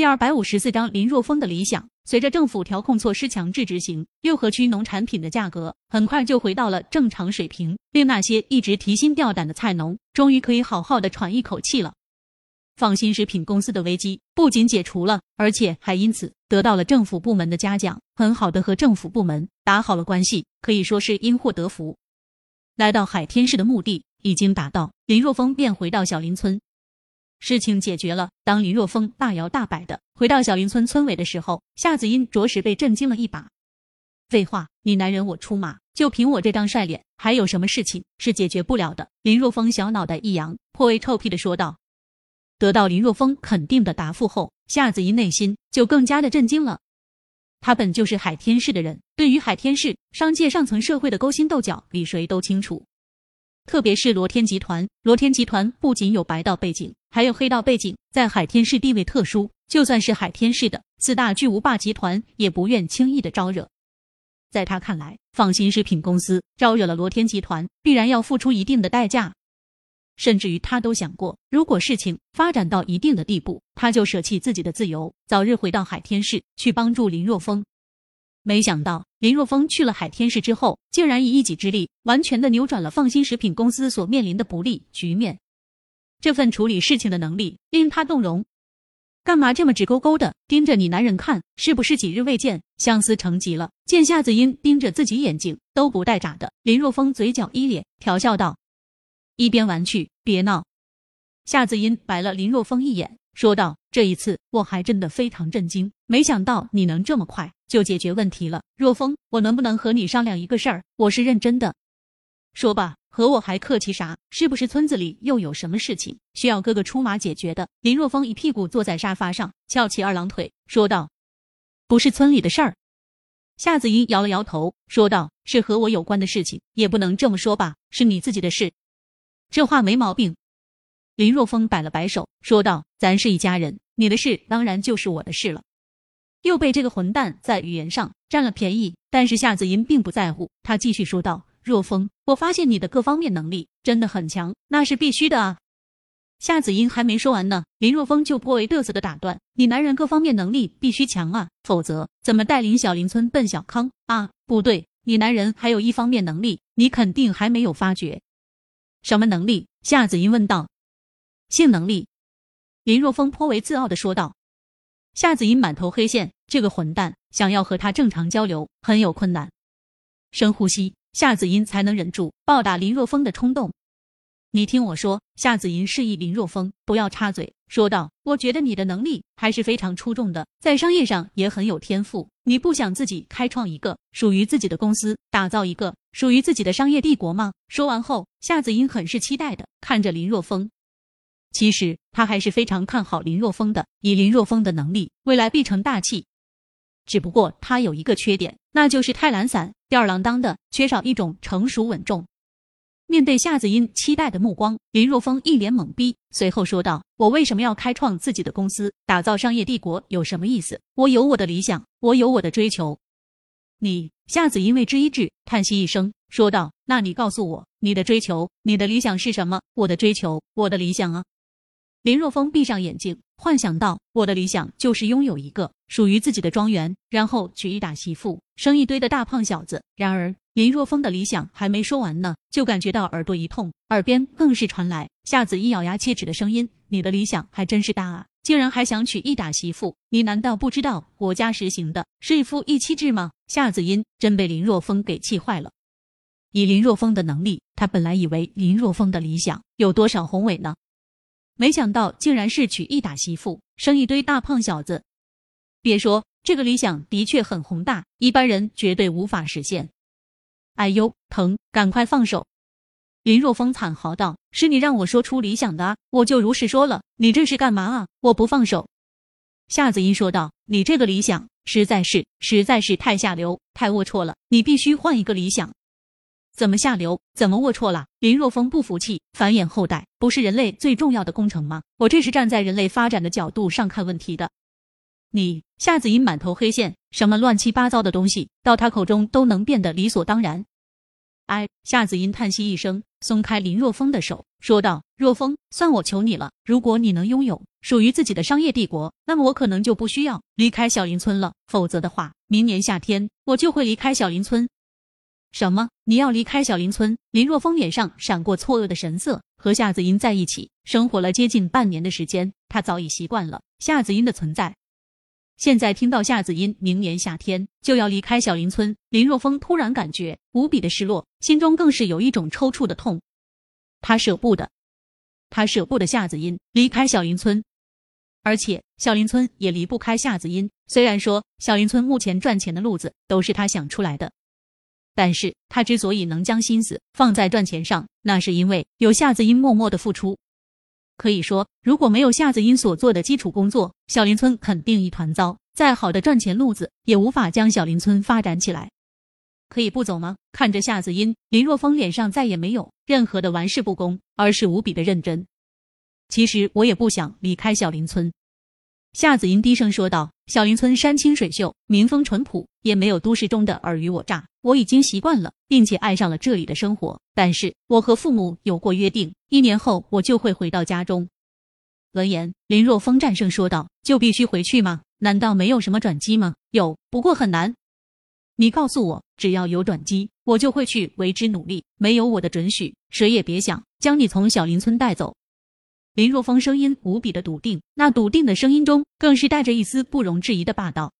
第二百五十四章林若风的理想。随着政府调控措施强制执行，六合区农产品的价格很快就回到了正常水平，令那些一直提心吊胆的菜农终于可以好好的喘一口气了。放心食品公司的危机不仅解除了，而且还因此得到了政府部门的嘉奖，很好的和政府部门打好了关系，可以说是因祸得福。来到海天市的目的已经达到，林若风便回到小林村。事情解决了。当林若风大摇大摆的回到小林村村委的时候，夏子音着实被震惊了一把。废话，你男人我出马，就凭我这张帅脸，还有什么事情是解决不了的？林若风小脑袋一扬，颇为臭屁的说道。得到林若风肯定的答复后，夏子音内心就更加的震惊了。他本就是海天市的人，对于海天市商界上层社会的勾心斗角，比谁都清楚。特别是罗天集团，罗天集团不仅有白道背景，还有黑道背景，在海天市地位特殊，就算是海天市的四大巨无霸集团，也不愿轻易的招惹。在他看来，放心食品公司招惹了罗天集团，必然要付出一定的代价。甚至于他都想过，如果事情发展到一定的地步，他就舍弃自己的自由，早日回到海天市去帮助林若风。没想到林若风去了海天市之后，竟然以一己之力完全的扭转了放心食品公司所面临的不利局面。这份处理事情的能力令他动容。干嘛这么直勾勾的盯着你男人看？是不是几日未见，相思成疾了？见夏子音盯着自己眼睛都不带眨的，林若风嘴角一咧，调笑道：“一边玩去，别闹。”夏子音白了林若风一眼，说道：“这一次我还真的非常震惊，没想到你能这么快。”就解决问题了，若风，我能不能和你商量一个事儿？我是认真的，说吧，和我还客气啥？是不是村子里又有什么事情需要哥哥出马解决的？林若风一屁股坐在沙发上，翘起二郎腿，说道：“不是村里的事儿。”夏子英摇了摇头，说道：“是和我有关的事情，也不能这么说吧，是你自己的事。”这话没毛病。林若风摆了摆手，说道：“咱是一家人，你的事当然就是我的事了。”又被这个混蛋在语言上占了便宜，但是夏子音并不在乎。他继续说道：“若风，我发现你的各方面能力真的很强，那是必须的啊。”夏子音还没说完呢，林若风就颇为嘚瑟的打断：“你男人各方面能力必须强啊，否则怎么带领小林村奔小康啊？不对，你男人还有一方面能力，你肯定还没有发觉。什么能力？”夏子音问道。“性能力。”林若风颇为自傲的说道。夏子音满头黑线，这个混蛋想要和他正常交流很有困难。深呼吸，夏子音才能忍住暴打林若风的冲动。你听我说，夏子音示意林若风不要插嘴，说道：“我觉得你的能力还是非常出众的，在商业上也很有天赋。你不想自己开创一个属于自己的公司，打造一个属于自己的商业帝国吗？”说完后，夏子音很是期待的看着林若风。其实他还是非常看好林若风的，以林若风的能力，未来必成大器。只不过他有一个缺点，那就是太懒散、吊儿郎当的，缺少一种成熟稳重。面对夏子音期待的目光，林若风一脸懵逼，随后说道：“我为什么要开创自己的公司，打造商业帝国？有什么意思？我有我的理想，我有我的追求。”你夏子音为之一滞，叹息一声，说道：“那你告诉我，你的追求，你的理想是什么？我的追求，我的理想啊。”林若风闭上眼睛，幻想到：“我的理想就是拥有一个属于自己的庄园，然后娶一打媳妇，生一堆的大胖小子。”然而，林若风的理想还没说完呢，就感觉到耳朵一痛，耳边更是传来夏子一咬牙切齿的声音：“你的理想还真是大啊，竟然还想娶一打媳妇！你难道不知道国家实行的是一夫一妻制吗？”夏子音真被林若风给气坏了。以林若风的能力，他本来以为林若风的理想有多少宏伟呢？没想到竟然是娶一打媳妇，生一堆大胖小子。别说这个理想的确很宏大，一般人绝对无法实现。哎呦，疼！赶快放手！林若风惨嚎道：“是你让我说出理想的啊，我就如实说了。你这是干嘛啊？我不放手！”夏子音说道：“你这个理想实在是实在是太下流，太龌龊了，你必须换一个理想。”怎么下流？怎么龌龊了？林若风不服气，繁衍后代不是人类最重要的工程吗？我这是站在人类发展的角度上看问题的。你夏子音满头黑线，什么乱七八糟的东西，到他口中都能变得理所当然。哎，夏子音叹息一声，松开林若风的手，说道：“若风，算我求你了。如果你能拥有属于自己的商业帝国，那么我可能就不需要离开小林村了。否则的话，明年夏天我就会离开小林村。”什么？你要离开小林村？林若风脸上闪过错愕的神色。和夏子音在一起生活了接近半年的时间，他早已习惯了夏子音的存在。现在听到夏子音明年夏天就要离开小林村，林若风突然感觉无比的失落，心中更是有一种抽搐的痛。他舍不得，他舍不得夏子音离开小林村，而且小林村也离不开夏子音。虽然说小林村目前赚钱的路子都是他想出来的。但是他之所以能将心思放在赚钱上，那是因为有夏子音默默的付出。可以说，如果没有夏子音所做的基础工作，小林村肯定一团糟。再好的赚钱路子，也无法将小林村发展起来。可以不走吗？看着夏子音，林若风脸上再也没有任何的玩世不恭，而是无比的认真。其实我也不想离开小林村。夏子吟低声说道：“小林村山清水秀，民风淳朴，也没有都市中的尔虞我诈。我已经习惯了，并且爱上了这里的生活。但是我和父母有过约定，一年后我就会回到家中。”闻言，林若风战声说道：“就必须回去吗？难道没有什么转机吗？有，不过很难。你告诉我，只要有转机，我就会去为之努力。没有我的准许，谁也别想将你从小林村带走。”林若风声音无比的笃定，那笃定的声音中更是带着一丝不容置疑的霸道。